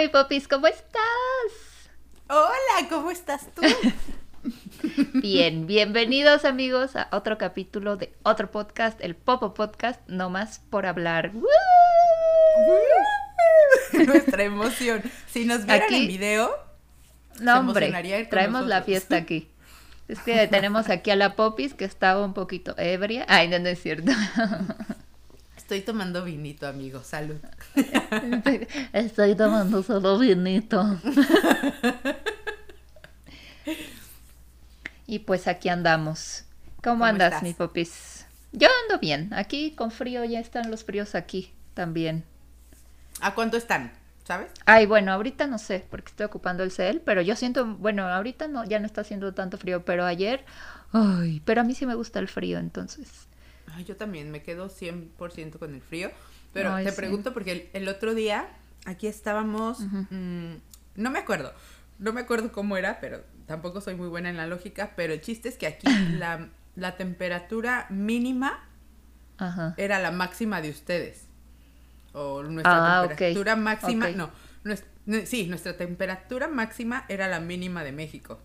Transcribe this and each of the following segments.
mi popis, ¿cómo estás? Hola, ¿cómo estás tú? Bien, bienvenidos amigos a otro capítulo de otro podcast, el Popo Podcast, no más por hablar. Nuestra emoción. Si nos vieran Aquí- en video, No, Se hombre, emocionaría con traemos la nosotros. fiesta aquí. Es que tenemos aquí a la Popis que estaba un poquito ebria. Ay, no, no es cierto. Estoy tomando vinito, amigo. Salud. Estoy tomando solo vinito. Y pues aquí andamos. ¿Cómo, ¿Cómo andas, estás? mi popis? Yo ando bien. Aquí con frío, ya están los fríos aquí también. ¿A cuánto están? ¿Sabes? Ay, bueno, ahorita no sé, porque estoy ocupando el cel, pero yo siento, bueno, ahorita no, ya no está haciendo tanto frío, pero ayer, ay, pero a mí sí me gusta el frío, entonces. Ay, yo también me quedo 100% con el frío. Pero Ay, te sí. pregunto porque el, el otro día aquí estábamos, mm, no me acuerdo, no me acuerdo cómo era, pero tampoco soy muy buena en la lógica, pero el chiste es que aquí la, la temperatura mínima Ajá. era la máxima de ustedes. O nuestra Ah, temperatura máxima, no, sí, nuestra temperatura máxima era la mínima de México.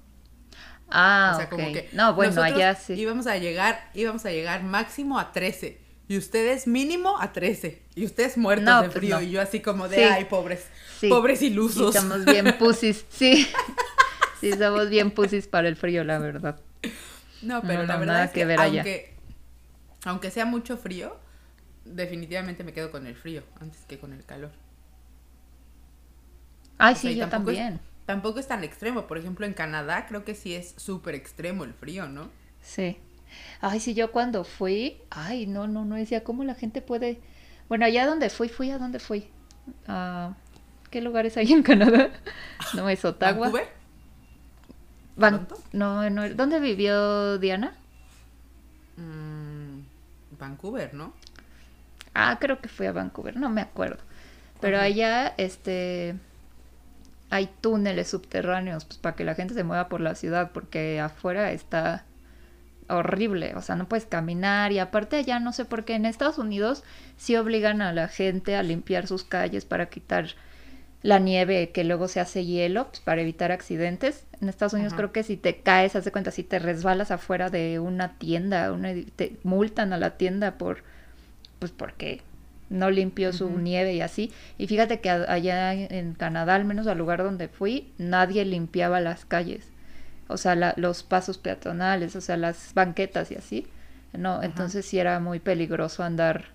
Ah, o sea, como que no, bueno, allá sí. íbamos a llegar, íbamos a llegar máximo a 13 y ustedes mínimo a 13 y ustedes muertos No, de pues frío no. y yo así como de Sí. ay, pobres, Sí. pobres ilusos. somos bien pusis, sí. Sí, somos bien pusis para el frío, la verdad. No, pero No, la verdad es que que, ver allá. aunque aunque sea mucho frío, definitivamente me quedo con el frío antes que con el calor. Ay, O sea, sí, yo tampoco es- también. Tampoco es tan extremo. Por ejemplo, en Canadá creo que sí es súper extremo el frío, ¿no? Sí. Ay, sí, yo cuando fui, ay, no, no, no decía cómo la gente puede. Bueno, allá donde fui, fui a dónde fui. Ah, ¿Qué lugares hay en Canadá? No es Ottawa. ¿Vancouver? Van-. No, no, ¿dónde vivió Diana? Mm, Vancouver, ¿no? Ah, creo que fui a Vancouver, no me acuerdo. Pero Ajá. allá, este, hay túneles subterráneos, pues para que la gente se mueva por la ciudad, porque afuera está horrible, o sea, no puedes caminar y aparte allá no sé por qué en Estados Unidos sí obligan a la gente a limpiar sus calles para quitar la nieve que luego se hace hielo, pues para evitar accidentes. En Estados Unidos Ajá. creo que si te caes, haz de cuenta, si te resbalas afuera de una tienda, una te multan a la tienda por pues porque no limpió su nieve y así. Y fíjate que a- allá en Canadá, al menos al lugar donde fui, nadie limpiaba las calles. O sea, la- los pasos peatonales, o sea, las banquetas y así. No, entonces sí era muy peligroso andar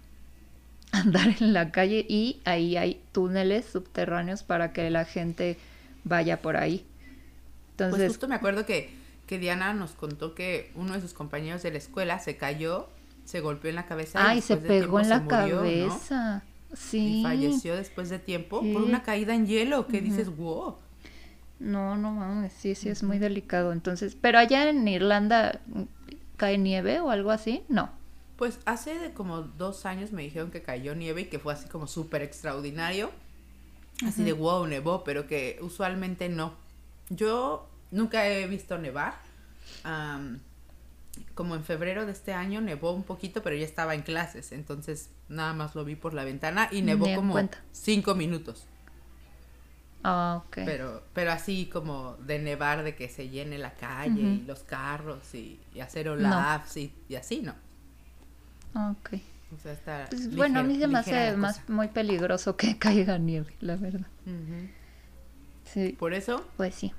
andar en la calle y ahí hay túneles subterráneos para que la gente vaya por ahí. Pues Entonces, justo me acuerdo que, que Diana nos contó que uno de sus compañeros de la escuela se cayó, se golpeó en la cabeza. y ay, se después de pegó en la se cabeza. Sí. Y falleció después de tiempo Sí. por una caída en hielo. Que Ujú. dices, wow. No, no mames, sí, sí es muy delicado. Entonces, pero allá en Irlanda cae nieve o algo así, no. Pues hace de como dos años me dijeron que cayó nieve y que fue así como súper extraordinario. Así de wow, nevó, pero que usualmente no. Yo nunca he visto nevar. Am, como en febrero de este año nevó un poquito, pero ya estaba en clases. Entonces nada más lo vi por la ventana y nevó como cuenta. cinco minutos. Ah, ok. Pero, pero así como de nevar, de que se llene la calle y los carros y, y hacer No. olafs y, y así, ¿no? Ah, ok. O sea, está Pues bueno, a mí se me hace más muy peligroso que caiga nieve, la verdad. Sí, Por eso pues sí.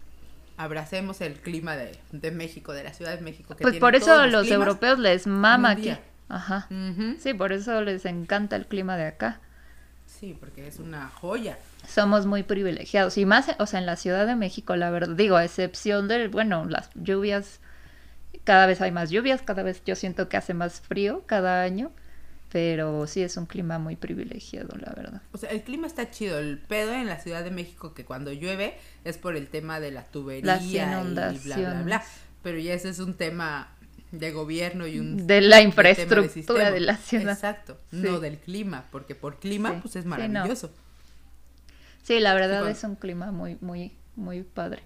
Abracemos el clima de, de México, de la Ciudad de México. Que Pues por eso todos los europeos les mama aquí. Ajá. Sí, por eso les encanta el clima de acá. Sí, porque es una joya. Somos muy privilegiados y más, o sea, en la Ciudad de México, la verdad, digo, a excepción de, bueno, las lluvias, cada vez hay más lluvias, cada vez yo siento que hace más frío cada año, pero sí es un clima muy privilegiado, la verdad. O sea, el clima está chido. El pedo en la Ciudad de México que cuando llueve es por el tema de la tubería Las y bla, bla, bla. inundaciones. Pero ya ese es un tema de gobierno y un De la infraestructura sistema. de la ciudad. Exacto, Sí. no del clima, porque por clima Sí, pues es sí, no. maravilloso. Sí, la verdad es un clima muy, muy, muy padre.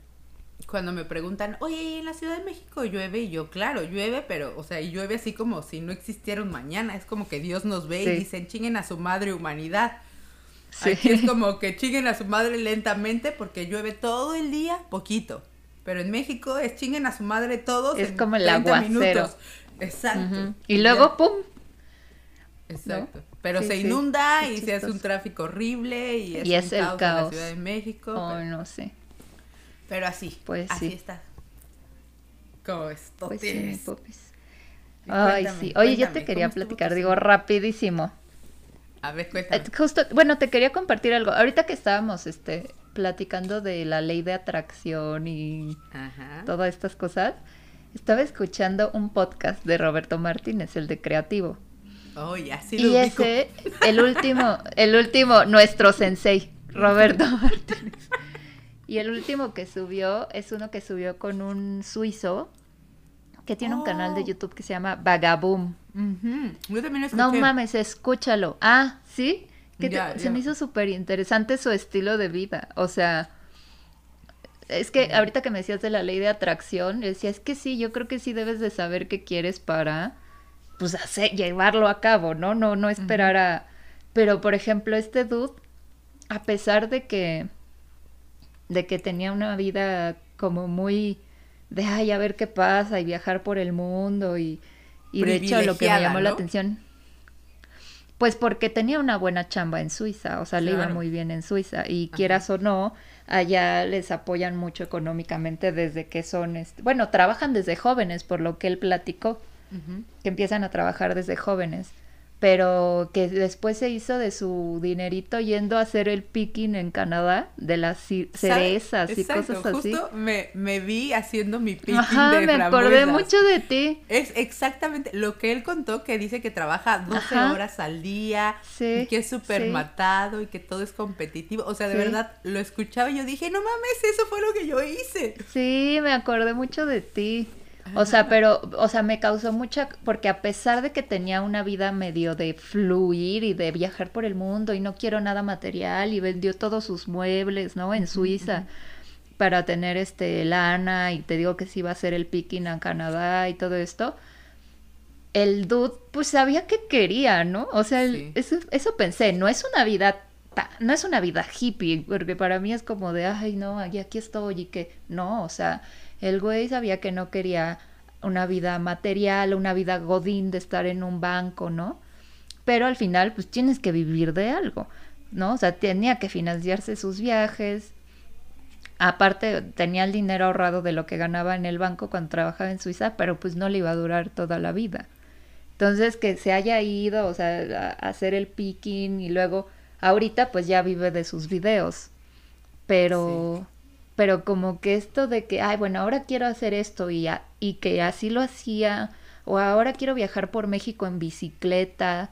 Cuando me preguntan, oye, ¿y en la Ciudad de México llueve? Y yo, claro, llueve, pero, o sea, y llueve así como si no existiera un mañana. Es como que Dios nos ve Sí. y dicen, chinguen a su madre humanidad. Sí. Aquí es como que chinguen a su madre lentamente porque llueve todo el día, poquito. Pero en México es chinguen a su madre todos. Es en como el 30 aguacero. minutos. Exacto. Y luego, ¡pum! Exacto. Pero Sí, se inunda y se hace un tráfico horrible y es, Y es el caos, en la. Ciudad de México. Oh, pero, no sé. Pero así, Pues así sí. está. ¿Cómo es? Pues sí, popis. Ay, cuéntame, sí. Oye, yo te quería ¿cómo estuvo platicar, digo, rapidísimo. A ver, Eh, cuéntame. Justo, bueno, te quería compartir algo. Ahorita que estábamos este, platicando de la ley de atracción y Ajá. todas estas cosas, estaba escuchando un podcast de Roberto Martínez, el de Creativo. Oh, ya, sí lo y ubico. ese, el último, el último, nuestro sensei, Roberto Martínez. Y el último que subió es uno que subió con un suizo que tiene un canal de Oh. YouTube que se llama Vagaboom. Ujú, Yo también lo escuché. No mames, escúchalo. Ah, ¿sí? Que te- se me hizo súper interesante su estilo de vida. O sea, es que ahorita que me decías de la ley de atracción, yo decía, es que sí, yo creo que sí debes de saber qué quieres para, pues, hacer, llevarlo a cabo, ¿no? No, no esperar a... Pero, por ejemplo, este dude, a pesar de que, de que tenía una vida como muy de, ay, a ver qué pasa y viajar por el mundo y, y de hecho lo que me llamó la atención, pues porque tenía una buena chamba en Suiza, o sea, le iba muy bien en Suiza y quieras o no, allá les apoyan mucho económicamente desde que son, bueno, trabajan desde jóvenes, por lo que él platicó, que empiezan a trabajar desde jóvenes, pero que después se hizo de su dinerito yendo a hacer el picking en Canadá de las cerezas y cosas así. Justo me, me vi haciendo mi picking Ajá, de me acordé mucho de ti. Es exactamente lo que él contó, que dice que trabaja 12 Ajá. horas al día, Sí, y que es súper sí. matado y que todo es competitivo. O sea, de Sí. verdad, lo escuchaba y yo dije, no mames, eso fue lo que yo hice. Sí, me acordé mucho de ti. O sea, pero, o sea, me causó mucha, porque a pesar de que tenía una vida medio de fluir y de viajar por el mundo y no quiero nada material y vendió todos sus muebles, ¿no? En Suiza para tener este lana y te digo que sí iba a hacer el picking en Canadá y todo esto. El dude, pues sabía que quería, ¿no? O sea, el- eso, eso pensé, no es una vida, ta- no es una vida hippie, porque para mí es como de, ay, no, aquí, aquí estoy y que, no, o sea, el güey sabía que no quería una vida material, una vida godín de estar en un banco, ¿no? Pero al final, pues tienes que vivir de algo, ¿no? O sea, tenía que financiarse sus viajes. Aparte, tenía el dinero ahorrado de lo que ganaba en el banco cuando trabajaba en Suiza, pero pues no le iba a durar toda la vida. Entonces, que se haya ido, o sea, a hacer el picking y luego, ahorita pues ya vive de sus videos. Pero, pero como que esto de que, ay, bueno, ahora quiero hacer esto y, a- y que así lo hacía, o ahora quiero viajar por México en bicicleta,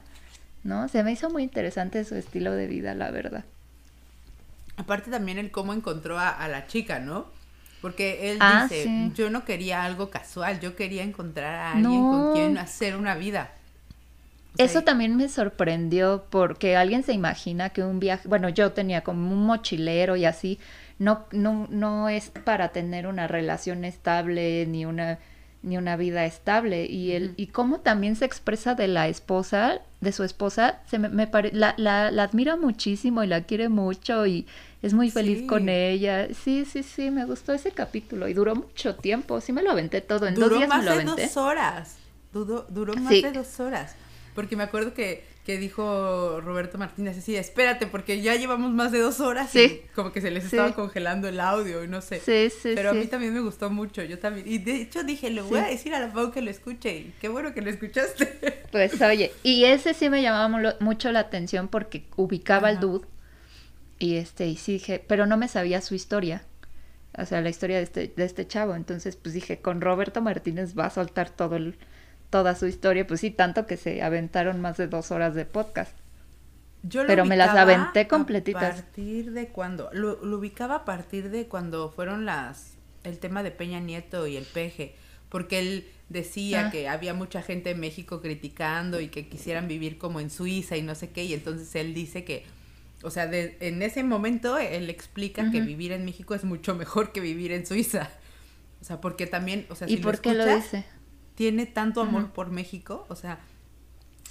¿no? Se me hizo muy interesante su estilo de vida, la verdad. Aparte también el cómo encontró a, a la chica, ¿no? Porque él Ah, dice, sí. yo no quería algo casual, yo quería encontrar a alguien No. con quien hacer una vida. O sea, Eso también me sorprendió porque alguien se imagina que un viaje, bueno, yo tenía como un mochilero y así, no, no, no es para tener una relación estable ni una, ni una vida estable. Y el, y cómo también se expresa de la esposa, de su esposa, se me, me pare- la, la, la admira muchísimo y la quiere mucho y es muy feliz Sí. con ella. Sí, sí, sí, me gustó ese capítulo y duró mucho tiempo. Sí me lo aventé todo, en dos duró días más me lo de aventé. dos horas. Duró, duró más Sí. de dos horas. Porque me acuerdo que, que dijo Roberto Martínez así, espérate, porque ya llevamos más de dos horas Sí. y como que se les Sí. estaba congelando el audio y no sé. Sí, sí, Pero a mí también me gustó mucho, yo también. Y de hecho dije, le voy a decir a la Pau que lo escuche. Y qué bueno que lo escuchaste. Pues oye, y ese sí me llamaba mu- mucho la atención porque ubicaba al dude y este, y sí dije, pero no me sabía su historia. O sea, la historia de este, de este chavo. Entonces, pues dije, con Roberto Martínez va a soltar todo el, toda su historia. Pues sí, tanto que se aventaron más de dos horas de podcast. Yo lo Pero me las aventé completitas. ¿A partir de cuándo? Lo, lo ubicaba a partir de cuando fueron las el tema de Peña Nieto y el peje, porque él decía Ah. que había mucha gente en México criticando y que quisieran vivir como en Suiza y no sé qué, y entonces él dice que, o sea, de- en ese momento él explica que vivir en México es mucho mejor que vivir en Suiza. O sea, porque también, o sea, ¿Y si por qué lo escuchas, dice? Tiene tanto amor por México, o sea,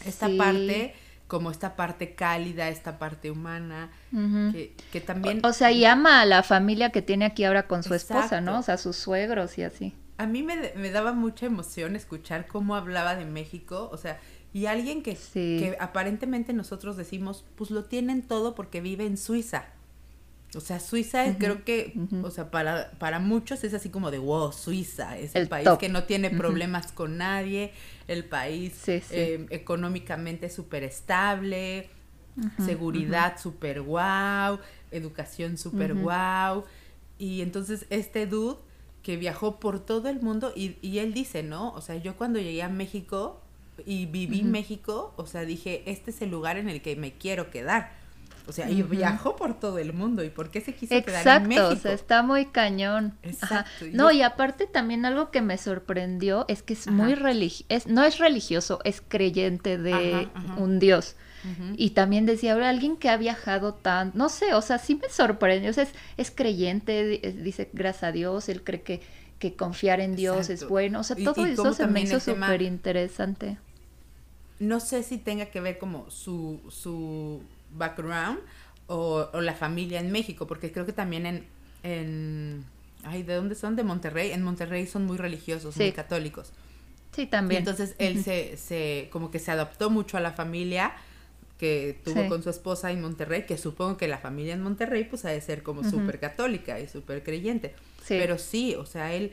esta Sí. parte como esta parte cálida, esta parte humana, que, también... O, sea, y ama a la familia que tiene aquí ahora con su esposa, ¿no? O sea, sus suegros y así. A mí me, me, daba mucha emoción escuchar cómo hablaba de México, o sea, y alguien que, que aparentemente nosotros decimos, pues lo tienen todo porque vive en Suiza. O sea, Suiza creo que, o sea, para, para muchos es así como de, wow, Suiza es el, país que no tiene problemas con nadie, el país eh, económicamente súper estable, seguridad súper wow, educación súper wow. Y entonces este dude que viajó por todo el mundo y, y él dice, ¿no? O sea, yo cuando llegué a México y viví en México, o sea, dije, este es el lugar en el que me quiero quedar o sea, y viajó por todo el mundo. ¿Y por qué se quiso quedar en México? Exacto, o sea, está muy cañón. Exacto. No, y aparte también algo que me sorprendió es que es muy religioso, no es religioso, es creyente de un dios. Y también decía, ahora alguien que ha viajado tan, no sé, o sea, sí me sorprendió, o sea, es, creyente, dice, gracias a Dios, él cree que, que confiar en Dios es bueno, o sea, todo eso se me hizo súper interesante. No sé si tenga que ver como su, su background o, la familia en México, porque creo que también en, en ay, ¿de dónde son? De Monterrey. En Monterrey son muy religiosos, muy católicos. Sí, también. entonces él se, se, como que se adaptó mucho a la familia que tuvo con su esposa en Monterrey, que supongo que la familia en Monterrey pues ha de ser como súper católica y súper creyente. Pero sí, o sea, él,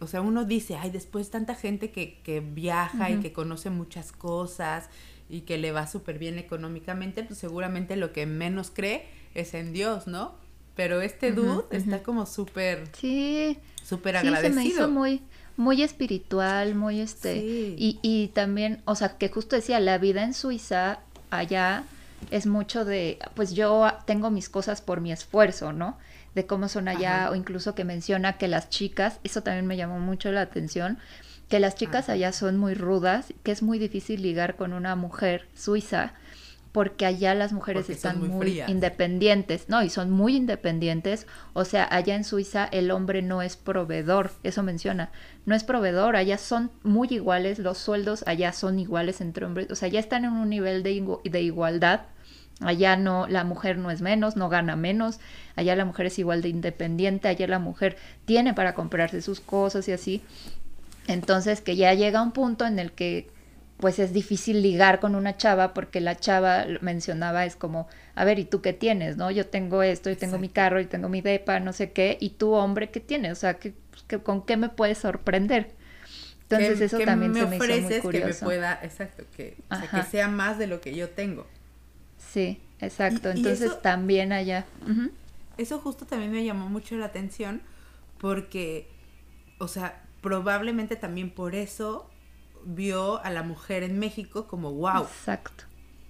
o sea, uno dice, ay, después tanta gente que, que viaja y que conoce muchas cosas y que le va súper bien económicamente, pues seguramente lo que menos cree es en Dios, ¿no? Pero este dude está como súper... Sí. Súper agradecido. Sí, se me hizo muy, muy espiritual, muy este... Y, y también, o sea, que justo decía, la vida en Suiza, allá, es mucho de, pues yo tengo mis cosas por mi esfuerzo, ¿no? De cómo son allá, o incluso que menciona que las chicas, eso también me llamó mucho la atención, que las chicas allá son muy rudas, que es muy difícil ligar con una mujer suiza, porque allá las mujeres están muy, independientes, ¿no? Y son muy independientes. O sea, allá en Suiza el hombre no es proveedor, eso menciona, no es proveedor, allá son muy iguales, los sueldos allá son iguales entre hombres, o sea, ya están en un nivel de, de igualdad. Allá no, la mujer no es menos, no gana menos, allá la mujer es igual de independiente, allá la mujer tiene para comprarse sus cosas y así. Entonces que ya llega un punto en el que pues es difícil ligar con una chava porque la chava mencionaba es como, a ver, ¿y tú qué tienes? ¿No? Yo tengo esto, y tengo mi carro, y tengo mi depa, no sé qué, y tú hombre, ¿qué tienes? O sea, ¿qué, con qué me puedes sorprender? Entonces eso también se me hizo muy curioso. que me pueda, exacto, que, que sea más de lo que yo tengo. Sí, exacto. Entonces también allá. Eso justo también me llamó mucho la atención porque, o sea, probablemente también por eso vio a la mujer en México como wow. Exacto.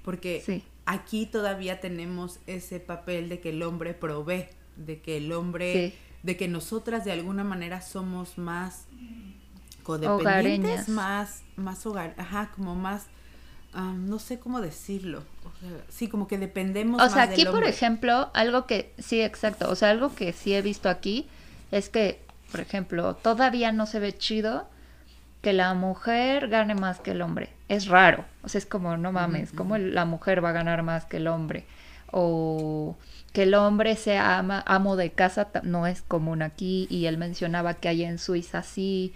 Porque aquí todavía tenemos ese papel de que el hombre provee, de que el hombre, de que nosotras de alguna manera somos más codependientes, más, más hogar, ajá, como más, no sé cómo decirlo, sí, como que dependemos. O sea, aquí por ejemplo, algo que, sí, exacto, o sea, algo que sí he visto aquí es que por ejemplo, todavía no se ve chido que la mujer gane más que el hombre. Es raro. O sea, es como, no mames, ¿cómo la mujer va a ganar más que el hombre? O que el hombre sea ama, amo de casa no es común aquí. Y él mencionaba que hay en Suiza sí,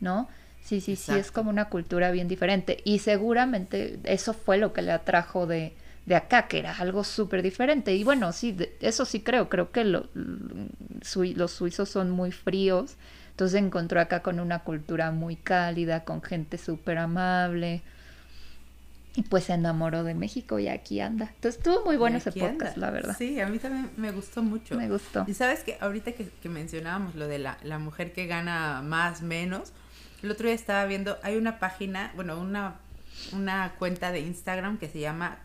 ¿no? Sí, sí, sí, es como una cultura bien diferente. Y seguramente eso fue lo que le atrajo de, de acá, que era algo súper diferente. Y bueno, sí, eso sí creo, creo que los suizos son muy fríos, entonces se encontró acá con una cultura muy cálida, con gente súper amable. Y pues se enamoró de México y aquí anda. Entonces estuvo muy bueno ese podcast, la verdad. Sí, a mí también me gustó mucho. Me gustó. Y sabes que ahorita que, mencionábamos lo de la, la, mujer que gana más, menos, el otro día estaba viendo, hay una página, bueno, una, una cuenta de Instagram que se llama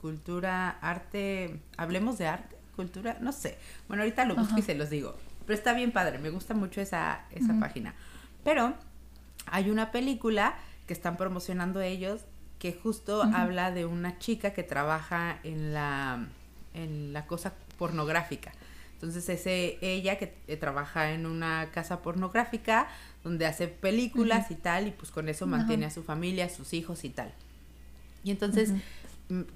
cultura, arte, hablemos de arte, cultura, no sé. Bueno, ahorita lo busco y se los digo. Pero está bien padre, me gusta mucho esa, esa página. Pero hay una película que están promocionando ellos que justo habla de una chica que trabaja en la, en la cosa pornográfica. Entonces es ella que eh, trabaja en una casa pornográfica donde hace películas y tal y pues con eso mantiene a su familia, a sus hijos y tal. Y entonces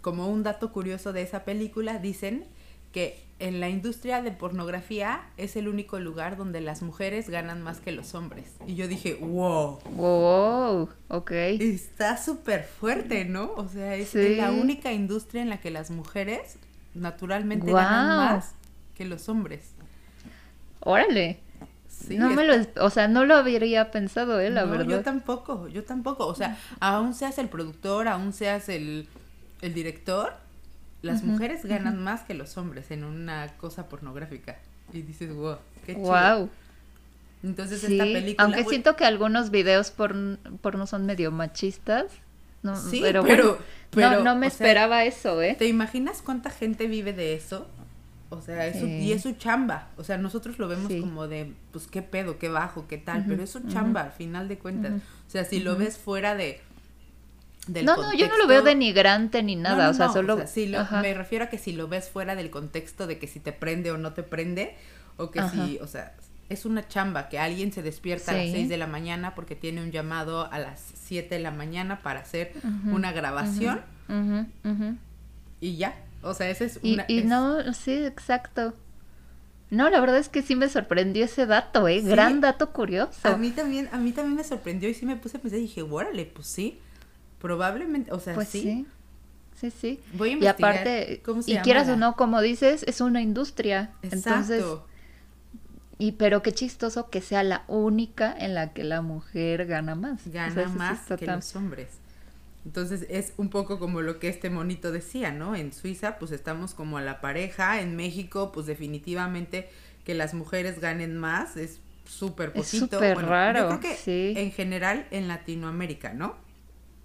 como un dato curioso de esa película, dicen que en la industria de pornografía es el único lugar donde las mujeres ganan más que los hombres. Y yo dije, wow. Wow, ok. Está súper fuerte, ¿no? O sea, es, la única industria en la que las mujeres naturalmente ganan más que los hombres. Órale. Sí, no me lo, o sea, no lo habría pensado, eh, la verdad. Yo tampoco, yo tampoco. O sea, aún seas el productor, aún seas el, el director, las mujeres ganan más que los hombres en una cosa pornográfica. Y dices, wow, qué chido. Wow. Entonces esta película... Aunque siento que algunos videos por, porno son medio machistas. No, sí, pero, pero, no, no, me esperaba eso, ¿eh? ¿Te imaginas cuánta gente vive de eso? O sea, y es su chamba. O sea, nosotros lo vemos como de, pues, qué pedo, qué bajo, qué tal, pero es su chamba al final de cuentas. O sea, si lo ves fuera de, no, no, yo no lo veo denigrante ni nada, o sea, solo... me refiero a que si lo ves fuera del contexto de que si te prende o no te prende, o que si, o sea, es una chamba que alguien se despierta a las 6 de la mañana porque tiene un llamado a las 7 de la mañana para hacer una grabación. y ya, o sea, ese es una... Y, no, sí, exacto. No, la verdad es que sí me sorprendió ese dato, ¿eh? Gran dato curioso. A mí también, a mí también me sorprendió y sí me puse a pensar y dije, órale, pues sí Probablemente, o sea, pues sí. sí. Sí, Voy a investigar y aparte, y quieras o no, como dices, es una industria. Exacto. Entonces, y pero qué chistoso que sea la única en la que la mujer gana más. Gana más que los hombres. Entonces es un poco como lo que este monito decía, ¿no? En Suiza pues estamos como a la pareja, en México pues definitivamente que las mujeres ganen más es súper poquito. Es súper raro. Yo creo que en general en Latinoamérica, ¿no?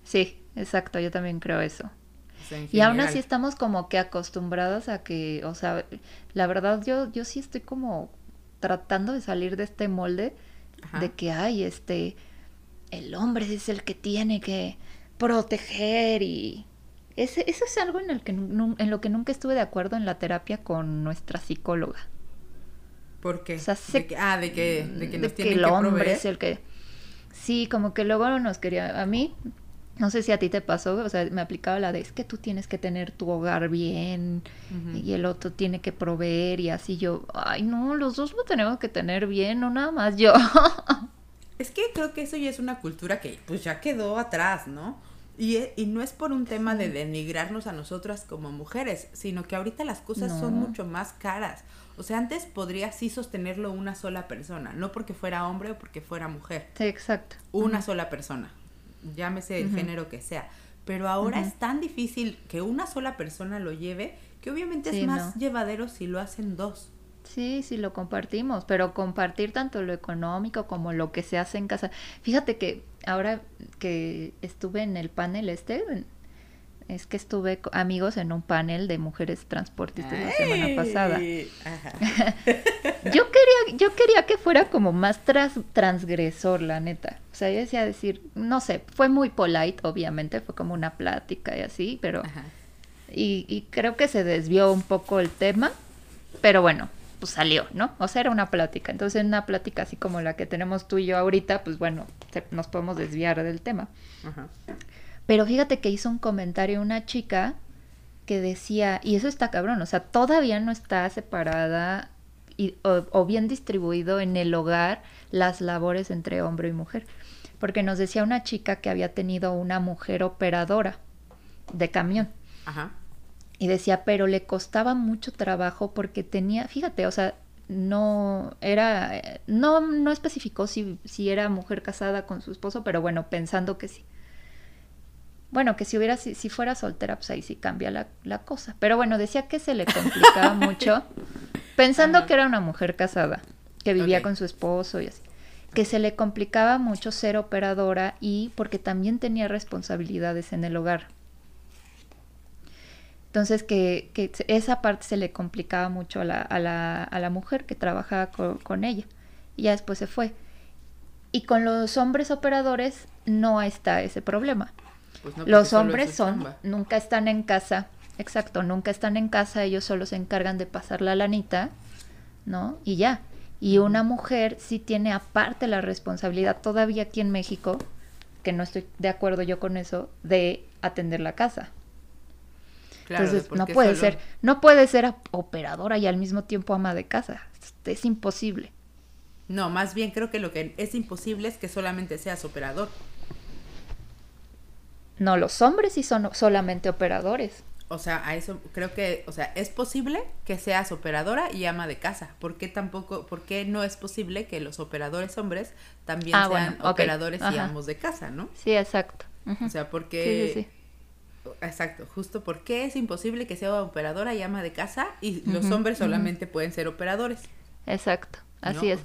Sí, exacto, yo también creo eso. y aún así estamos como que acostumbrados a que, o sea, la verdad yo, yo sí estoy como tratando de salir de este molde de que, hay este, el hombre es el que tiene que proteger y... Ese, eso es algo en, el que, en lo que nunca estuve de acuerdo en la terapia con nuestra psicóloga. ¿Por qué? de que, ah, de que, de que nos que el hombre es el que... Sí, como que luego nos quería... A mí no sé si a ti te pasó, o sea, me aplicaba la de es que tú tienes que tener tu hogar bien y el otro tiene que proveer y así yo, ay no, los dos lo tenemos que tener bien, no nada más yo. es que creo que eso ya es una cultura que pues ya quedó atrás, ¿no? Y, e, y no es por un tema de denigrarnos a nosotras como mujeres, sino que ahorita las cosas son mucho más caras. O sea, antes podría sí sostenerlo una sola persona, no porque fuera hombre o porque fuera mujer. Sí, exacto. Una sola persona llámese el género que sea. Pero ahora es tan difícil que una sola persona lo lleve que obviamente es más llevadero si lo hacen dos. Sí, sí lo compartimos, pero compartir tanto lo económico como lo que se hace en casa. Fíjate que ahora que estuve en el panel este, es que estuve amigos en un panel de mujeres transportistas la semana pasada. yo quería, yo quería que fuera como más transgresor, la neta. O sea, yo decía decir, no sé, fue muy polite, obviamente, fue como una plática y así, pero y, y creo que se desvió un poco el tema, pero bueno, pues salió, ¿no? O sea, era una plática. Entonces, en una plática así como la que tenemos tú y yo ahorita, pues bueno, nos podemos desviar del tema. Ajá. Pero fíjate que hizo un comentario una chica que decía, y eso está cabrón, o sea, todavía no está separada y, o, bien distribuido en el hogar las labores entre hombre y mujer. Porque nos decía una chica que había tenido una mujer operadora de camión. Ajá. Y decía, pero le costaba mucho trabajo porque tenía, fíjate, o sea, no era, no, no especificó si, si era mujer casada con su esposo, pero bueno, pensando que sí. Bueno, que si hubiera, si, fuera soltera, pues ahí sí cambia la, cosa. Pero bueno, decía que se le complicaba mucho, pensando que era una mujer casada, que vivía con su esposo y así, que se le complicaba mucho ser operadora y porque también tenía responsabilidades en el hogar. Entonces que, esa parte se le complicaba mucho a la, a la, a la mujer que trabajaba con, con ella. Y ya después se fue. Y con los hombres operadores no está ese problema pues los hombres son, nunca están en casa, exacto, nunca están en casa, ellos solo se encargan de pasar la lanita, ¿no? Y ya. Y una mujer sí tiene aparte la responsabilidad todavía aquí en México, que no estoy de acuerdo yo con eso, de atender la casa. Entonces, no puede ser, no puede ser operadora y al mismo tiempo ama de casa. Es imposible. No, más bien creo que lo que es imposible es que solamente seas operador. No, los hombres sí son solamente operadores. O sea, a eso creo que, o sea, es posible que seas operadora y ama de casa. ¿Por qué tampoco, por qué no es posible que los operadores hombres también ah, sean operadores y amos de casa, no? Sí, exacto. O sea, porque... Sí, sí, Exacto, justo porque es imposible que sea operadora y ama de casa y los hombres solamente pueden ser operadores. Exacto. Así es.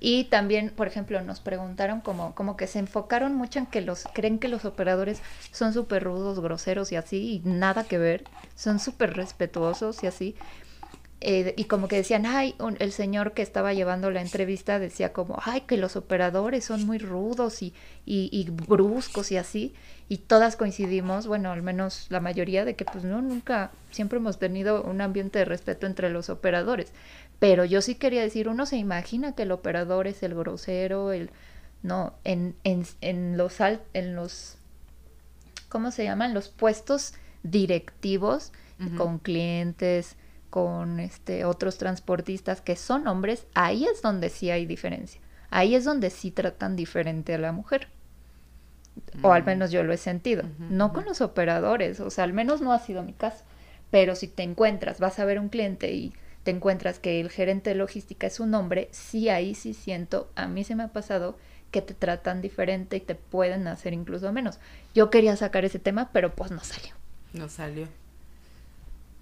Y también, por ejemplo, nos preguntaron como, como que se enfocaron mucho en que los, creen que los operadores son súper rudos, groseros y así, y nada que ver, son súper respetuosos y así. Eh, y como que decían, ay, el señor que estaba llevando la entrevista decía como, ay, que los operadores son muy rudos y, y, y bruscos y así. Y todas coincidimos, bueno, al menos la mayoría, de que pues no, nunca, siempre hemos tenido un ambiente de respeto entre los operadores. Pero yo sí quería decir, uno se imagina que el operador es el grosero, el... No, en, en, en los... en los ¿Cómo se llaman? Los puestos directivos con clientes, con este, otros transportistas que son hombres, ahí es donde sí hay diferencia. Ahí es donde sí tratan diferente a la mujer. O al mm. menos yo lo he sentido. no con los operadores, o sea, al menos no ha sido mi caso. Pero si te encuentras, vas a ver un cliente y te encuentras que el gerente de logística es un hombre, sí ahí sí siento, a mí se me ha pasado que te tratan diferente y te pueden hacer incluso menos. Yo quería sacar ese tema, pero pues no salió. No salió.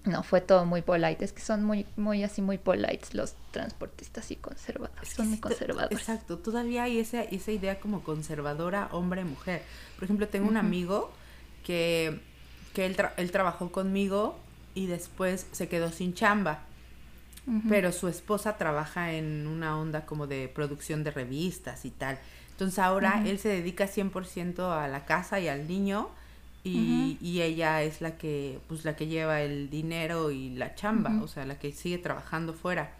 No, fue todo muy polite. Es que son muy, muy así, muy polite los transportistas y conservadores. son muy conservadores. Exacto. Todavía hay esa, esa idea como conservadora hombre-mujer. Por ejemplo, tengo un amigo que, que él, él trabajó conmigo y después se quedó sin chamba pero su esposa trabaja en una onda como de producción de revistas y tal. Entonces ahora él se dedica 100% a la casa y al niño y, y, ella es la que pues la que lleva el dinero y la chamba, o sea, la que sigue trabajando fuera.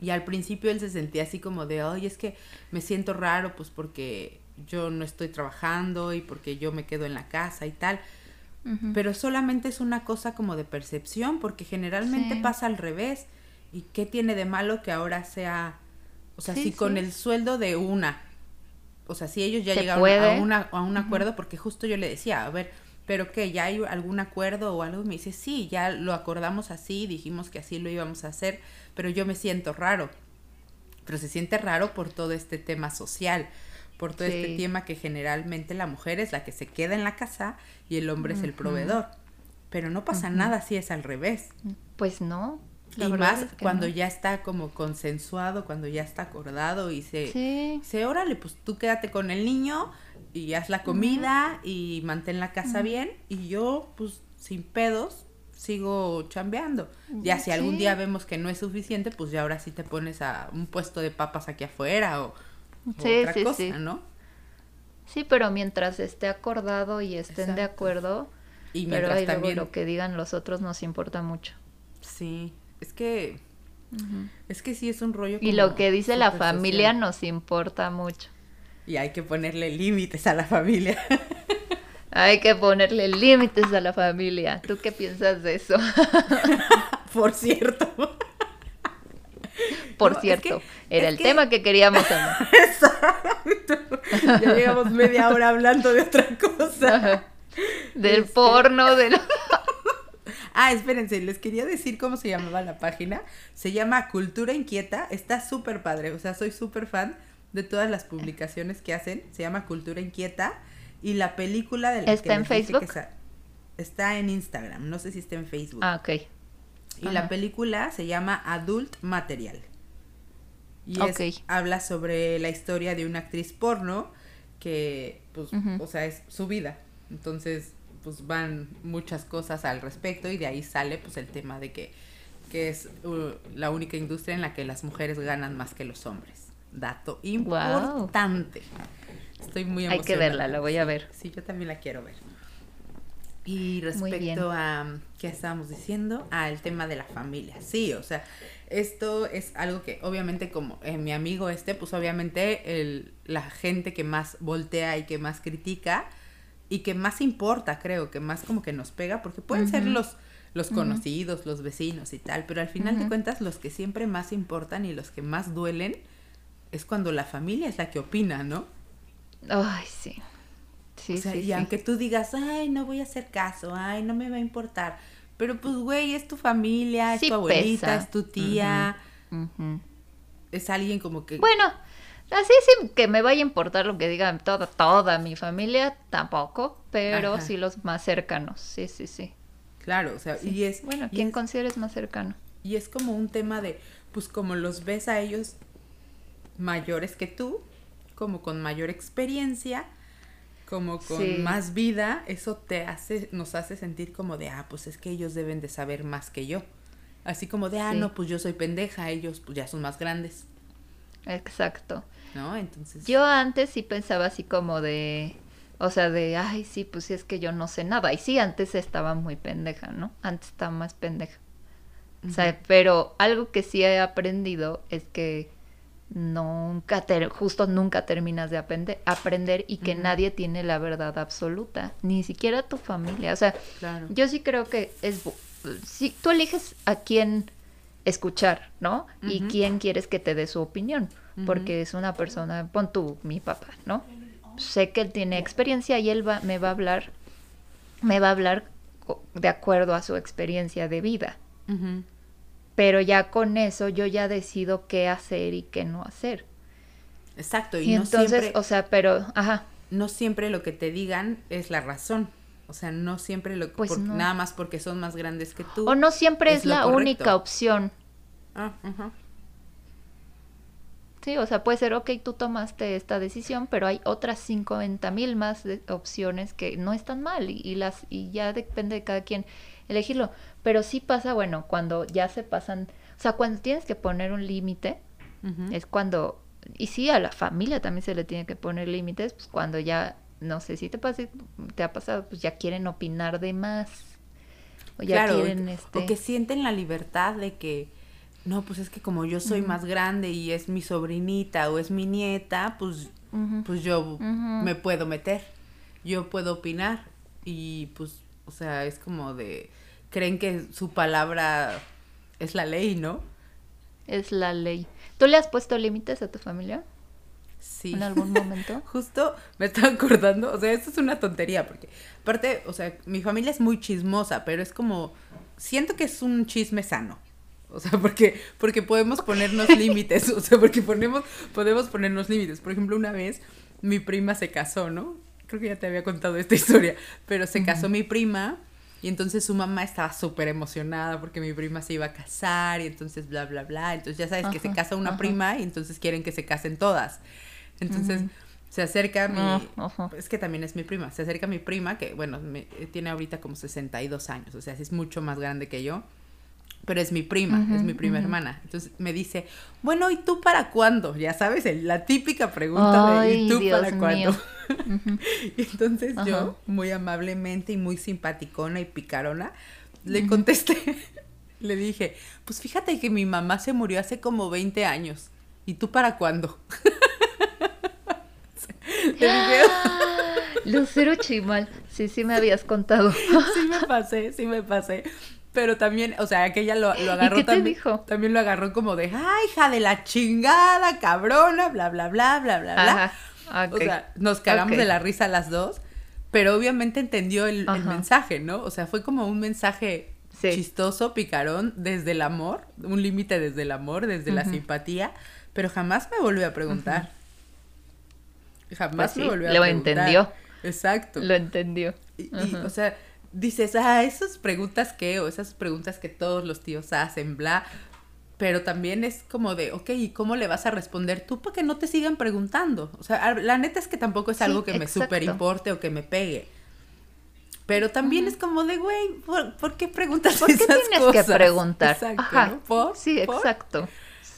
Y al principio él se sentía así como de, "Ay, es que me siento raro pues porque yo no estoy trabajando y porque yo me quedo en la casa y tal." Pero solamente es una cosa como de percepción, porque generalmente pasa al revés. ¿Y qué tiene de malo que ahora sea, o sea, si con el sueldo de una, o sea, si ellos ya llegaron a, una, a un acuerdo, porque justo yo le decía, a ver, pero que ya hay algún acuerdo o algo, me dice, sí, ya lo acordamos así, dijimos que así lo íbamos a hacer, pero yo me siento raro. Pero se siente raro por todo este tema social, por todo este tema que generalmente la mujer es la que se queda en la casa y el hombre es el proveedor. Pero no pasa nada si es al revés. Pues no, y más cuando ya está como consensuado, cuando ya está acordado y se, sí. se órale, pues tú quédate con el niño y haz la comida y mantén la casa bien y yo pues sin pedos sigo chambeando. Ya si algún día vemos que no es suficiente, pues ya ahora sí te pones a un puesto de papas aquí afuera o, otra cosa, ¿no? Sí, pero mientras esté acordado y estén de acuerdo, y pero ahí también... lo que digan los otros nos importa mucho. Sí, es que es que sí es un rollo. y lo que dice la familia nos importa mucho. Y hay que ponerle límites a la familia. hay que ponerle límites a la familia. ¿Tú qué piensas de eso? Por cierto. Por cierto, era el tema que queríamos hablar. Exacto. Ya llevamos media hora hablando de otra cosa. Del este. porno, de Ah, espérense, les quería decir cómo se llamaba la página. Se llama Cultura Inquieta. Está súper padre. O sea, soy súper fan de todas las publicaciones que hacen. Se llama Cultura Inquieta. Y la película de la ¿Está en Facebook? está en Instagram. No sé si está en Facebook. Ah, ok. Y la película se llama Adult Material. Y es, habla sobre la historia de una actriz porno que, pues, o sea, es su vida. Entonces, pues van muchas cosas al respecto y de ahí sale pues el tema de que, que es uh, la única industria en la que las mujeres ganan más que los hombres. Dato importante. Estoy muy emocionada. Hay que verla, la voy a ver. Sí, yo también la quiero ver. Y respecto a, ¿qué estábamos diciendo? El tema de la familia. Sí, o sea, esto es algo que obviamente como eh, mi amigo este, pues obviamente el, la gente que más voltea y que más critica, y que más importa, creo, que más como que nos pega, porque pueden ser los, los conocidos, los vecinos y tal, pero al final de cuentas los que siempre más importan y los que más duelen es cuando la familia es la que opina, ¿no? Ay, sí. Sí, sí, y aunque tú digas, ay, no voy a hacer caso, ay, no me va a importar, pero pues, güey, es tu familia, es tu abuelita, es tu tía, es alguien como que... Bueno, así sí que me vaya a importar lo que digan toda, toda mi familia, tampoco, pero sí los más cercanos, sí, sí, sí. Claro, o sea, y es... Bueno, ¿quién consideres más cercano? Y es como un tema de, pues como los ves a ellos mayores que tú, como con mayor experiencia, como con más vida, eso te hace, nos hace sentir como de, ah, pues es que ellos deben de saber más que yo. Así como de, ah, no, pues yo soy pendeja, ellos pues ya son más grandes. Exacto. ¿No? Entonces. Yo antes sí pensaba así como de, o sea, de, ay, sí, pues sí es que yo no sé nada. Y sí, antes estaba muy pendeja, ¿no? Antes estaba más pendeja. O sea, pero algo que sí he aprendido es que nunca, justo nunca terminas de aprender, aprender y que nadie tiene la verdad absoluta, ni siquiera tu familia. O sea, yo sí creo que es, si tú eliges a quién escuchar, ¿no? Y quién quieres que te dé su opinión, porque es una persona, pon tú, mi papá, ¿no? Sé que él tiene experiencia y él va, me va a hablar, me va a hablar de acuerdo a su experiencia de vida pero ya con eso yo ya decido qué hacer y qué no hacer. Exacto, y, no entonces, siempre, o sea, pero, ajá. No siempre lo que te digan es la razón. O sea, no siempre lo pues nada más porque son más grandes que tú. O no siempre es, la única opción. Ah, ajá. Sí, o sea, puede ser, ok, tú tomaste esta decisión, pero hay otras 50 mil más de opciones que no están mal y, y, las y ya depende de cada quien elegirlo. Pero sí pasa, bueno, cuando ya se pasan, o sea, cuando tienes que poner un límite, es cuando, y sí, a la familia también se le tiene que poner límites, pues cuando ya, no sé si te pasa, te ha pasado, pues ya quieren opinar de más. O ya quieren, este... o que sienten la libertad de que, no, pues es que como yo soy más grande y es mi sobrinita o es mi nieta, pues, pues yo me puedo meter, yo puedo opinar y pues, o sea, es como de, creen que su palabra es la ley, ¿no? Es la ley. ¿Tú le has puesto límites a tu familia? Sí. ¿En algún momento? Justo me estaba acordando, o sea, esto es una tontería, porque aparte, o sea, mi familia es muy chismosa, pero es como, siento que es un chisme sano. O sea, porque, porque podemos ponernos límites, o sea, porque ponemos, podemos ponernos límites. Por ejemplo, una vez mi prima se casó, ¿no? Creo que ya te había contado esta historia, pero se casó mi prima y entonces su mamá estaba súper emocionada porque mi prima se iba a casar y entonces bla, bla, bla. Entonces ya sabes que se casa una prima y entonces quieren que se casen todas. Entonces se acerca mi... Ah, es que también es mi prima. Se acerca mi prima que, bueno, tiene ahorita como 62 años. O sea, es mucho más grande que yo pero es mi prima, es mi prima hermana. Entonces me dice, bueno, ¿y tú para cuándo? Ya sabes, la típica pregunta de ¿y tú para cuándo? y entonces yo, muy amablemente y muy simpaticona y picarona, le contesté, le dije, pues fíjate que mi mamá se murió hace como 20 años. ¿Y tú para cuándo? Lucero Chimal, sí, sí me habías contado. sí me pasé, sí me pasé. Pero también, o sea, que ella lo, lo agarró ¿Y qué también. Te dijo? También lo agarró como de, ay, hija de la chingada, cabrona, bla, bla, bla, bla, bla, bla. Ajá, O sea, nos cagamos de la risa las dos, pero obviamente entendió el, mensaje, ¿no? O sea, fue como un mensaje chistoso, picarón, desde el amor, un límite desde el amor, desde la simpatía, pero jamás me volvió a preguntar. Jamás pues me volvió a lo preguntar. Lo entendió. Exacto. Lo entendió. y, o sea, dices, ah, esas preguntas que, o esas preguntas que todos los tíos hacen, bla. Pero también es como de, ok, ¿y cómo le vas a responder tú para que no te sigan preguntando? O sea, la neta es que tampoco es algo que me super importe o que me pegue. Pero también es como de, güey, ¿por, qué preguntas ¿Por qué tienes que preguntar? Exacto, Ajá. ¿Por? Sí, exacto.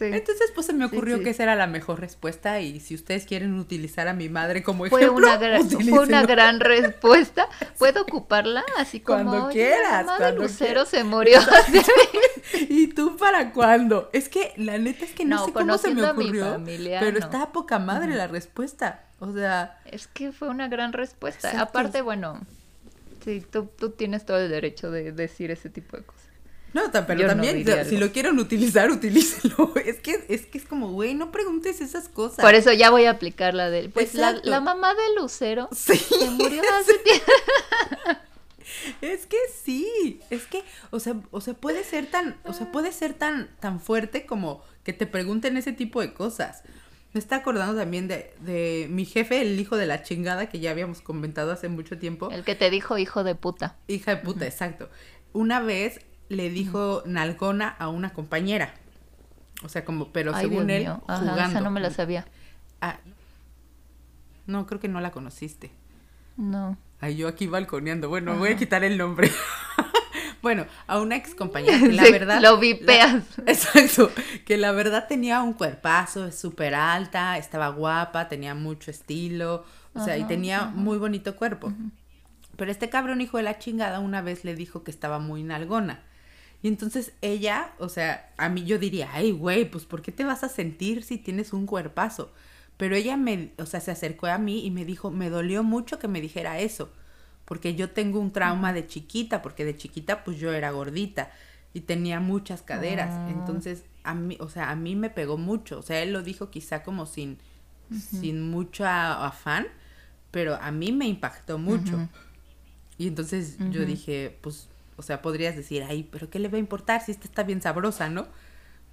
Entonces, pues se me ocurrió que esa era la mejor respuesta y si ustedes quieren utilizar a mi madre como fue ejemplo, una gran, fue una gran respuesta. ¿Puedo ocuparla así como cuando quieras? cuando Lucero se murió. ¿Y tú para cuándo? Es que la neta es que no, sé cómo se me ocurrió, pero está poca madre la respuesta. O sea, es que fue una gran respuesta. Aparte, bueno, Sí, tú, tú tienes todo el derecho de decir ese tipo de cosas. No, pero Yo también, si lo quieren utilizar, utilícenlo. Es que, es que es como, güey, no preguntes esas cosas. Por eso ya voy a aplicar la de... Pues la, la mamá de Lucero Sí. se murió hace tiempo. Es que sí, es que, o sea, o sea, puede ser tan, o sea, puede ser tan, tan fuerte como que te pregunten ese tipo de cosas. Me está acordando también de, de mi jefe, el hijo de la chingada que ya habíamos comentado hace mucho tiempo. El que te dijo hijo de puta. Hija de puta, exacto. Una vez le dijo nalgona a una compañera. O sea, como, pero Ay, según Dios él, mío. Ajá, jugando. esa no me la sabía. Ah, no, creo que no la conociste. No. Ay, yo aquí balconeando. Bueno, voy a quitar el nombre. bueno, a una ex compañera que la Sí, verdad. lo vipeas. la- exacto. Que la verdad tenía un cuerpazo, súper alta, estaba guapa, tenía mucho estilo. O sea, y tenía ajá. muy bonito cuerpo. Pero este cabrón hijo de la chingada una vez le dijo que estaba muy nalgona. Y entonces ella, o sea, a mí yo diría, ay, güey, pues ¿por qué te vas a sentir si tienes un cuerpazo? Pero ella me, o sea, se acercó a mí y me dijo, me dolió mucho que me dijera eso, porque yo tengo un trauma de chiquita, porque de chiquita pues yo era gordita y tenía muchas caderas. Ah. Entonces, a mí, o sea, a mí me pegó mucho. O sea, él lo dijo quizá como sin, sin mucho afán, pero a mí me impactó mucho. Y entonces yo dije, pues, o sea, podrías decir, ay, pero ¿qué le va a importar si esta está bien sabrosa, no?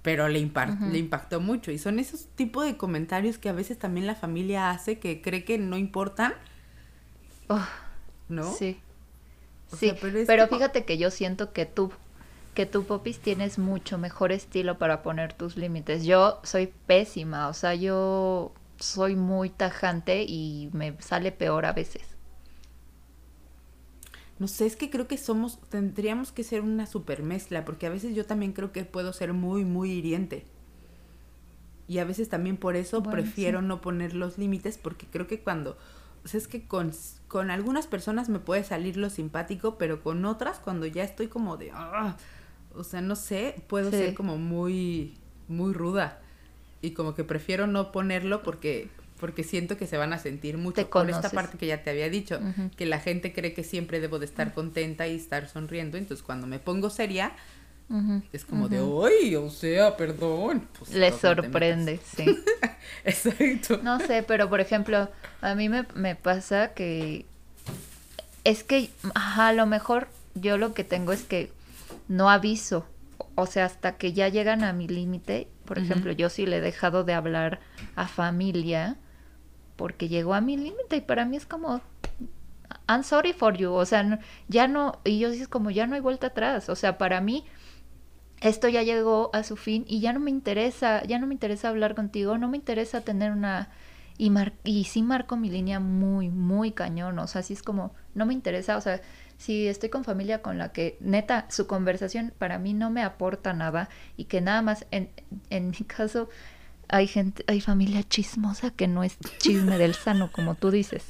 Pero le, Ujú. le impactó mucho. Y son esos tipos de comentarios que a veces también la familia hace que cree que no importan, Oh, ¿no? Sí. O sí, sea, pero pero, es como- fíjate que yo siento que tú, que tú, Popis, tienes mucho mejor estilo para poner tus límites. Yo soy pésima, o sea, yo soy muy tajante y me sale peor a veces. No sé, es que creo que somos, tendríamos que ser una super mezcla, porque a veces yo también creo que puedo ser muy, muy hiriente. Y a veces también por eso Bueno, prefiero sí. no poner los límites, porque creo que cuando, o sea, es que con, con algunas personas me puede salir lo simpático, pero con otras cuando ya estoy como de, "Ah", o sea, no sé, puedo Sí. ser como muy, muy ruda. Y como que prefiero no ponerlo porque, porque siento que se van a sentir mucho Te por esta parte que ya te había dicho, que la gente cree que siempre debo de estar contenta y estar sonriendo, entonces cuando me pongo seria, es como de. ¡ay! O sea, perdón. Pues, Le entonces no te sorprende, sí. Exacto. No sé, pero por ejemplo, a mí me, me pasa que es que a lo mejor yo lo que tengo es que no aviso. O sea, hasta que ya llegan a mi límite, por ejemplo, yo sí le he dejado de hablar a familia porque llegó a mi límite y para mí es como I'm sorry for you, o sea, ya no y yo sí es como ya no hay vuelta atrás, o sea, para mí esto ya llegó a su fin y ya no me interesa, ya no me interesa hablar contigo, no me interesa tener una y mar sí marco mi línea muy muy cañón, o sea, sí es como no me interesa, o sea, si estoy con familia con la que neta su conversación para mí no me aporta nada y que nada más en, en mi caso hay gente, hay familia chismosa que no es chisme del sano como tú dices.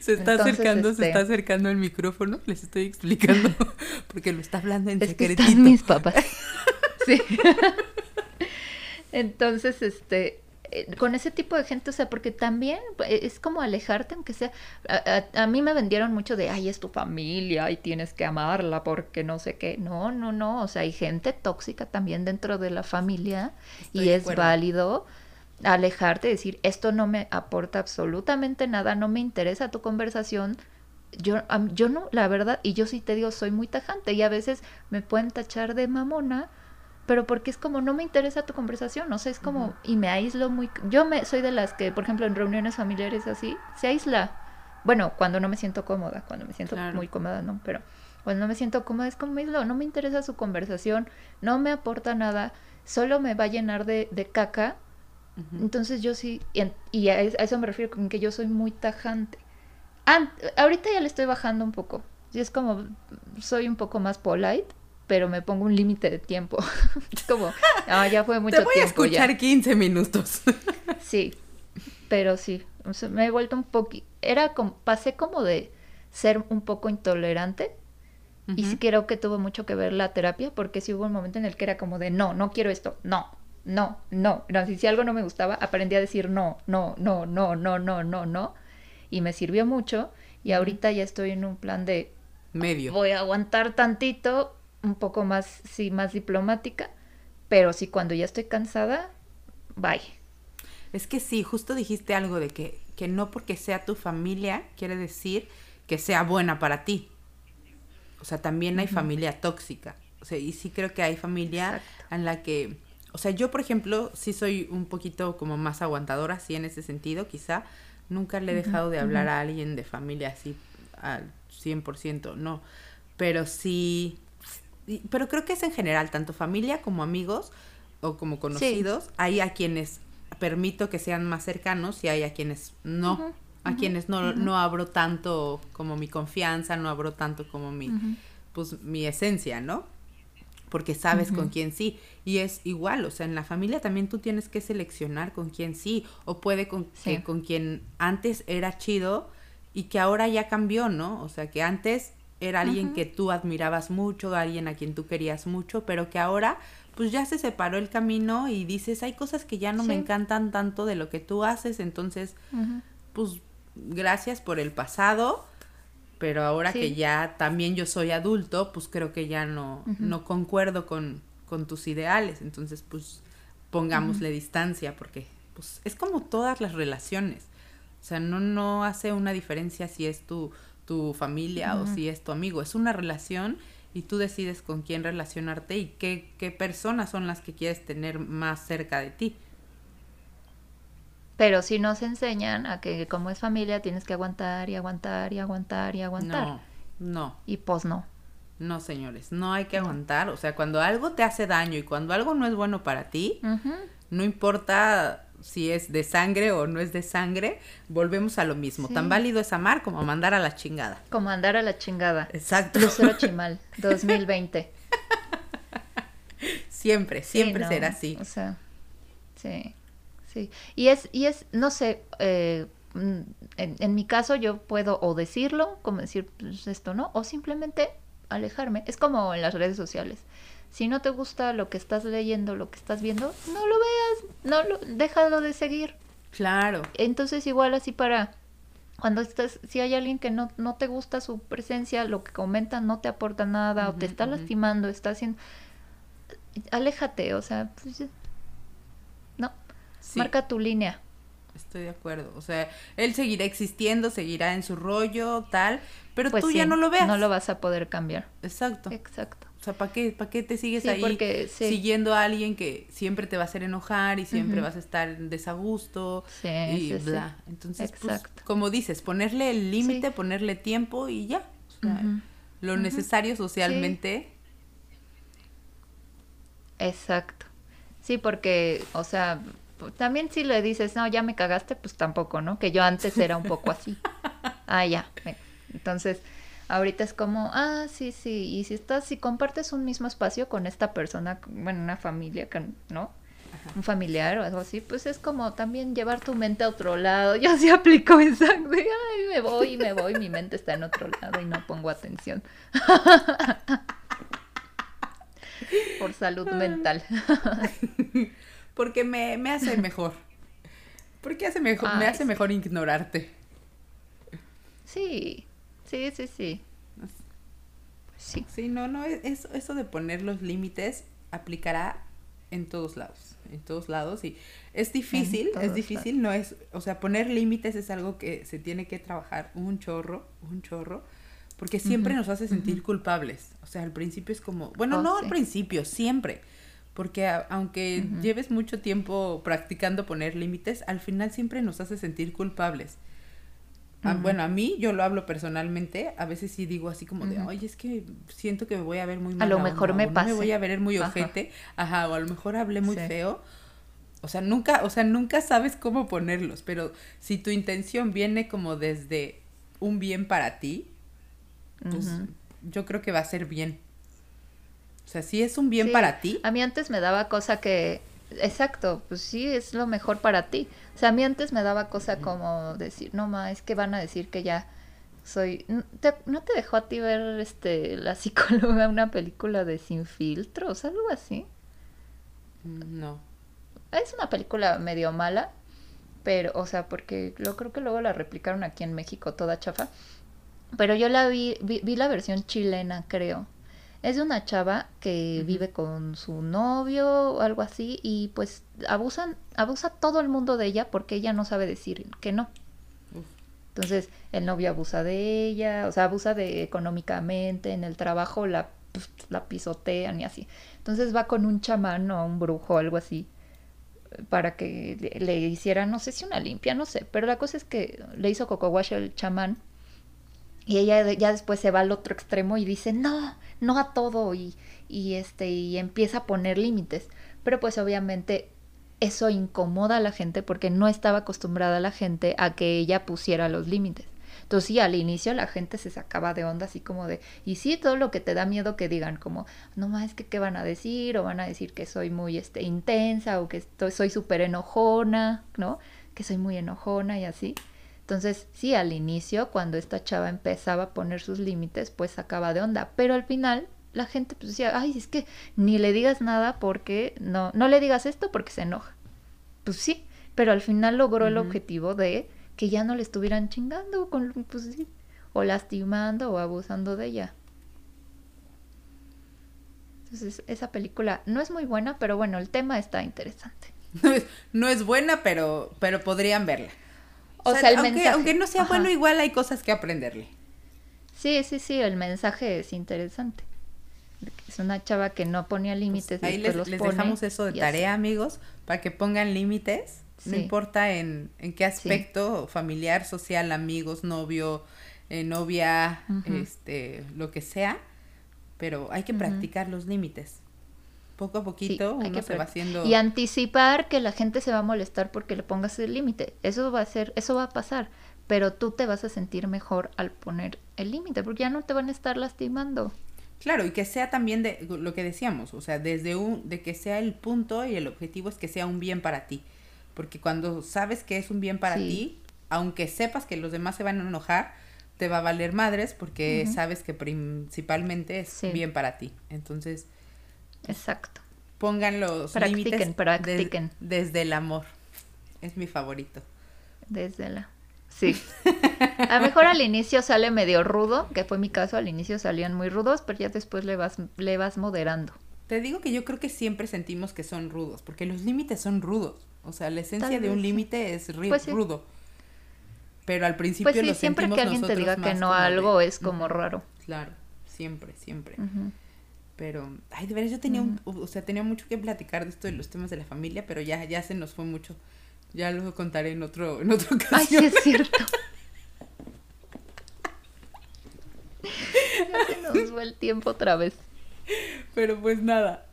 Se está Entonces, acercando, este- se está acercando el micrófono, les estoy explicando, porque lo está hablando en Es que están mis papás. Sí. Entonces, este, con ese tipo de gente, o sea, porque también eh, es como alejarte, aunque sea, a, a- a mí me vendieron mucho de, ay, es tu familia y tienes que amarla porque no sé qué. No, no, no, o sea, hay gente tóxica también dentro de la familia Estoy y es válido alejarte y decir, esto no me aporta absolutamente nada, no me interesa tu conversación. Yo, yo no, la verdad, y yo sí te digo, soy muy tajante y a veces me pueden tachar de mamona, pero porque es como, no me interesa tu conversación, o sea, es como, y me aíslo muy, yo me soy de las que, por ejemplo, en reuniones familiares así, se aísla. Bueno, cuando no me siento cómoda, cuando me siento Claro. muy cómoda, no, pero cuando no me siento cómoda es como me aíslo, no me interesa su conversación, no me aporta nada, solo me va a llenar de, de caca entonces yo sí, y, a, es- a eso me refiero con que yo soy muy tajante. An- ahorita ya le estoy bajando un poco. Y es como, soy un poco más polite, pero me pongo un límite de tiempo. como, ah, ya fue mucho Te voy a tiempo. ya". escuchar 15 minutos. Sí, pero sí, me he vuelto un poquito, era como, pasé como de ser un poco intolerante y sí creo que tuvo mucho que ver la terapia porque sí hubo un momento en el que era como de no, no quiero esto, no, no, no, no, si, si algo no me gustaba, aprendí a decir no, no, no, no, no, no, no, no y me sirvió mucho y ahorita ya estoy en un plan de Medio. Voy a aguantar tantito, un poco más, sí, más diplomática, pero sí cuando ya estoy cansada, bye. Es que sí, justo dijiste algo de que, que no porque sea tu familia quiere decir que sea buena para ti. O sea, también hay familia tóxica. O sea, y sí creo que hay familia en la que, o sea, yo por ejemplo, sí soy un poquito como más aguantadora, sí en ese sentido, quizá. Nunca le he dejado de hablar a alguien de familia así al 100%, no. Pero sí, pero creo que es en general, tanto familia como amigos o como conocidos, hay a quienes permito que sean más cercanos y hay a quienes no, a quienes no, no abro tanto como mi confianza, no abro tanto como mi, pues mi esencia, ¿no? Porque sabes con quién sí. Y es igual, o sea, en la familia también tú tienes que seleccionar con quién sí. O puede con, que con quien antes era chido y que ahora ya cambió, ¿no? O sea, que antes era alguien que tú admirabas mucho, alguien a quien tú querías mucho, pero que ahora pues ya se separó el camino y dices, hay cosas que ya no me encantan tanto de lo que tú haces, entonces, pues gracias por el pasado, pero ahora que ya también yo soy adulto, pues creo que ya no, no concuerdo con, con, tus ideales, entonces pues pongámosle distancia, porque pues es como todas las relaciones, o sea, no, no hace una diferencia si es tu, tu familia o si es tu amigo, es una relación y tú decides con quién relacionarte y qué, qué personas son las que quieres tener más cerca de ti. Pero si nos enseñan a que como es familia tienes que aguantar y aguantar y aguantar y aguantar. No, no. Y pues no. No, señores, no hay que aguantar. O sea, cuando algo te hace daño y cuando algo no es bueno para ti, no importa si es de sangre o no es de sangre, volvemos a lo mismo. Tan válido es amar como mandar a la chingada. Como mandar a la chingada. Exacto. Lucero Chimal, 2020. siempre, siempre será así. O sea, sí, sí. Y es, y es, no sé, eh, mm, en, en, mi caso yo puedo o decirlo, como decir pues esto no, o simplemente alejarme. Es como en las redes sociales. Si no te gusta lo que estás leyendo, lo que estás viendo, no lo veas, no lo, déjalo de seguir. Claro. Entonces igual así para cuando estás, si hay alguien que no, no te gusta su presencia, lo que comenta no te aporta nada, o te está lastimando, está haciendo, aléjate, o sea, pues, no, marca tu línea. Estoy de acuerdo, o sea, él seguirá existiendo, seguirá en su rollo, tal, pero pues tú ya no lo veas. No lo vas a poder cambiar. Exacto. Exacto. O sea, ¿para qué, ¿para qué te sigues ahí siguiendo a alguien que siempre te va a hacer enojar y siempre vas a estar en desagusto sí, y bla? Entonces, pues, como dices, ponerle el límite, ponerle tiempo y ya. O sea, lo necesario socialmente. Exacto. Sí, porque, o sea, también si le dices, no, ya me cagaste, pues tampoco, ¿no? Que yo antes era un poco así. ah, ya. Entonces, Ahorita es como, ah, sí, sí, y si estás, si compartes un mismo espacio con esta persona, bueno, una familia, ¿no? Un familiar o algo así, pues es como también llevar tu mente a otro lado. Yo sí aplico esa de, ay, me voy y me voy, mi mente está en otro lado y no pongo atención. Por salud mental. Porque me, me hace mejor. Porque hace mejor, me hace mejor ignorarte. Sí, Sí, sí, sí. Sí. Sí, no, no, eso, eso de poner los límites aplicará en todos lados, en todos lados y es difícil, es difícil, no es, o sea, poner límites es algo que se tiene que trabajar un chorro, un chorro, porque siempre nos hace sentir culpables, o sea, al principio es como, bueno, oh, no al principio, siempre, porque aunque lleves mucho tiempo practicando poner límites, al final siempre nos hace sentir culpables. Ah, bueno, a mí, yo lo hablo personalmente, a veces sí digo así como de, oye, es que siento que me voy a ver muy mal. A lo mejor me pasa. me voy a ver muy ojete, ajá. o a lo mejor hablé muy feo. O sea, nunca, o sea, nunca sabes cómo ponerlos, pero si tu intención viene como desde un bien para ti, pues yo creo que va a ser bien. O sea, si es un bien para ti. A mí antes me daba cosa que, exacto, pues sí, es lo mejor para ti. O sea, a mí antes me daba cosa como decir, no ma, es que van a decir que ya soy. ¿No te dejó a ti ver este la psicóloga una película de Sin Filtros, algo así? Mm, no. Es una película medio mala, pero, o sea, porque yo creo que luego la replicaron aquí en México toda chafa. Pero yo la vi, vi, vi la versión chilena, creo. Es de una chava que vive con su novio o algo así y pues abusan, abusa todo el mundo de ella porque ella no sabe decir que no. Entonces el novio abusa de ella, o sea, abusa de económicamente, en el trabajo la, pues, la pisotean y así. Entonces va con un chamán o un brujo o algo así para que le, le hiciera, no sé si una limpia, no sé, pero la cosa es que le hizo Coco Wash el chamán y ella ya después se va al otro extremo y dice, no, no a todo y, y este, y empieza a poner límites. Pero pues obviamente eso incomoda a la gente porque no estaba acostumbrada la gente a que ella pusiera los límites. Entonces sí, al inicio la gente se sacaba de onda así como de, y sí, todo lo que te da miedo que digan, como, no más que qué van a decir, o van a decir que soy muy este, intensa, o que estoy, soy súper enojona, ¿no? Que soy muy enojona y así. Entonces, sí, al inicio, cuando esta chava empezaba a poner sus límites, pues sacaba de onda. Pero al final, la gente pues decía, ay, es que ni le digas nada porque no, no le digas esto porque se enoja. Pues sí, pero al final logró el objetivo de que ya no le estuvieran chingando, con, pues sí, o lastimando o abusando de ella. Entonces, esa película no es muy buena, pero bueno, el tema está interesante. No es, no es buena, pero, pero podrían verla. O sea, el aunque, mensaje. aunque no sea Ajá. bueno, igual hay cosas que aprenderle. Sí, sí, sí, el mensaje es interesante. Es una chava que no ponía límites. Ahí después les, los les pone dejamos eso de así. tarea, amigos, para que pongan límites. No importa en, en qué aspecto, familiar, social, amigos, novio, eh, novia, este, lo que sea, pero hay que practicar los límites. Poco a Sí, poquito hay uno que se va haciendo... Y anticipar que la gente se va a molestar porque le pongas el límite. Eso va a ser, eso va a pasar. Pero tú te vas a sentir mejor al poner el límite, porque ya no te van a estar lastimando. Claro, y que sea también de lo que decíamos, o sea, desde un, de que sea el punto y el objetivo es que sea un bien para ti. Porque cuando sabes que es un bien para Sí. ti, aunque sepas que los demás se van a enojar, te va a valer madres porque sabes que principalmente es Sí. bien para ti. Entonces, Exacto. pongan los Practiquen, límites des- practiquen. desde el amor. Es mi favorito. Desde la. Sí. A lo mejor al inicio sale medio rudo, que fue mi caso, al inicio salían muy rudos, pero ya después le vas, le vas moderando. Te digo que yo creo que siempre sentimos que son rudos, porque los límites son rudos. O sea, la esencia Tal de un sí. límite es Pues sí. rudo. Pero al principio Pues sí, lo siempre sentimos que alguien te diga que no como a de- algo es como Ujú, raro. Claro, siempre, siempre. Pero, ay, de veras yo tenía, un- o sea, tenía mucho que platicar de esto de los temas de la familia, pero ya, ya se nos fue mucho. Ya lo contaré en otro, en otra Ay, sí ocasión. es cierto. Ya se nos fue el tiempo otra vez. Pero pues nada,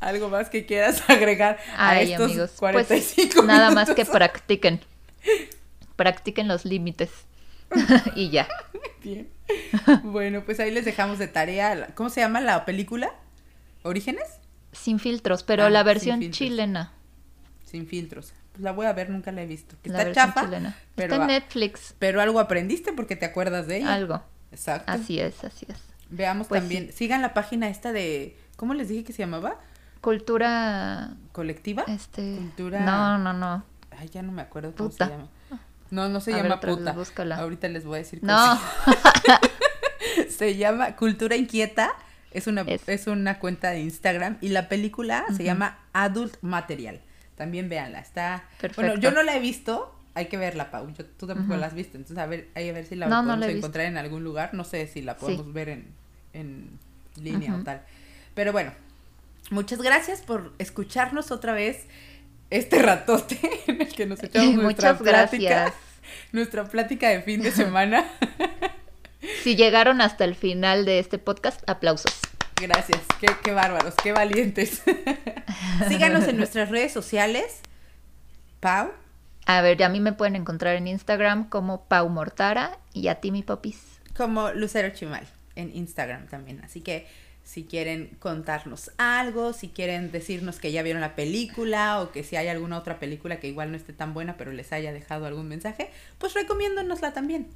algo más que quieras agregar a Ay, estos amigos, 45 pues nada más que practiquen. Practiquen los límites. y ya. Bien. Bueno, pues ahí les dejamos de tarea. ¿Cómo se llama la película? ¿Orígenes? Sin filtros, pero Ah, la versión chilena. Sin filtros. Pues la voy a ver, nunca la he visto. Que La Está versión chafa, chilena. pero, Está en Netflix. pero algo aprendiste porque te acuerdas de ella. Algo. Exacto. Así es, así es. Veamos Pues también. Sigan la página esta de. ¿Cómo les dije que se llamaba? Cultura. ¿Colectiva? Este. Cultura- No, no, no. Ay, ya no me acuerdo cómo Puta. se llama. No, no se A llama puta. Ahorita les voy a decir No. se- Se llama Cultura Inquieta. Es una, es. Es. una cuenta de Instagram. Y la película se llama Adult Material. También véanla. Está. Bueno, Perfecto. yo no la he visto. Hay que verla, Pau. Yo, tú tampoco la has visto. Entonces, a ver, hay a ver si la No, no podemos la he visto. encontrar en algún lugar. No sé si la Sí. podemos ver en, en línea o tal. Pero bueno, muchas gracias por escucharnos otra vez este ratote en el que nos echamos nuestra Muchas plática. gracias. Nuestra plática de fin de semana. Si llegaron hasta el final de este podcast, aplausos. Gracias, qué, qué bárbaros, qué valientes. Síganos en nuestras redes sociales. Pau, A ver, a mí me pueden encontrar en Instagram como Pau Mortara y a ti, mi popis. como Lucero Chimal en Instagram también. Así que si quieren contarnos algo, si quieren decirnos que ya vieron la película o que si hay alguna otra película que igual no esté tan buena pero les haya dejado algún mensaje, pues recomiéndonosla también.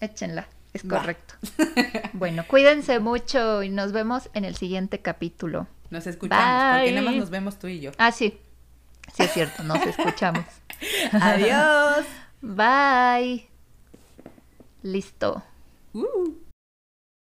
Échenla, es Va. correcto. bueno, cuídense mucho y nos vemos en el siguiente capítulo. Nos escuchamos, porque nada más Bye. nos vemos tú y yo. Ah, sí. Sí, es cierto, nos escuchamos. Adiós. Bye. Listo. Uh.